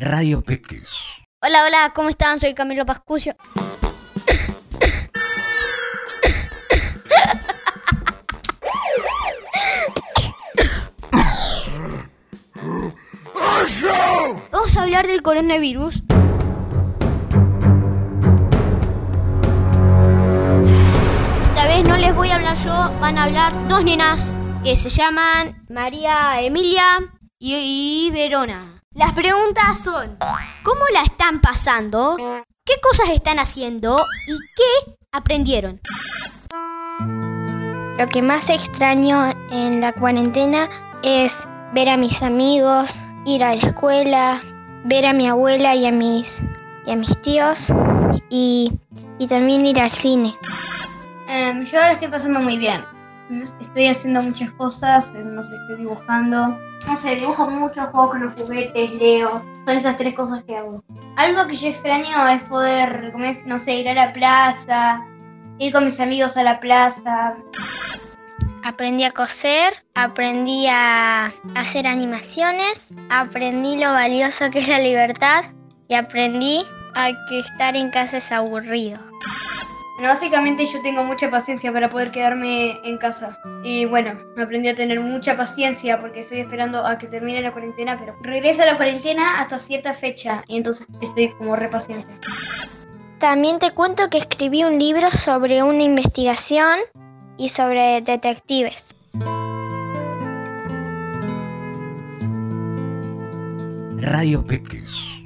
Radio Peques. Hola, hola, ¿cómo están? Soy Camilo Pascucio. Vamos a hablar del coronavirus. Esta vez no les voy a hablar yo, van a hablar dos nenas que se llaman María Emilia y, y Verona. Las preguntas son, ¿cómo la están pasando? ¿Qué cosas están haciendo? ¿Y qué aprendieron? Lo que más extraño en la cuarentena es ver a mis amigos, ir a la escuela, ver a mi abuela y a mis, y a mis tíos y, y también ir al cine. Em, yo ahora estoy pasando muy bien. Estoy haciendo muchas cosas, eh, no sé, estoy dibujando. No sé, dibujo mucho, juego con los juguetes, leo. Son esas tres cosas que hago. Algo que yo extraño es poder, no sé, ir a la plaza, ir con mis amigos a la plaza. Aprendí a coser, aprendí a hacer animaciones, aprendí lo valioso que es la libertad y aprendí a que estar en casa es aburrido. Bueno, básicamente yo tengo mucha paciencia para poder quedarme en casa. Y bueno, me aprendí a tener mucha paciencia porque estoy esperando a que termine la cuarentena, pero regresa la cuarentena hasta cierta fecha y entonces estoy como re paciente. También te cuento que escribí un libro sobre una investigación y sobre detectives. Radio Peques.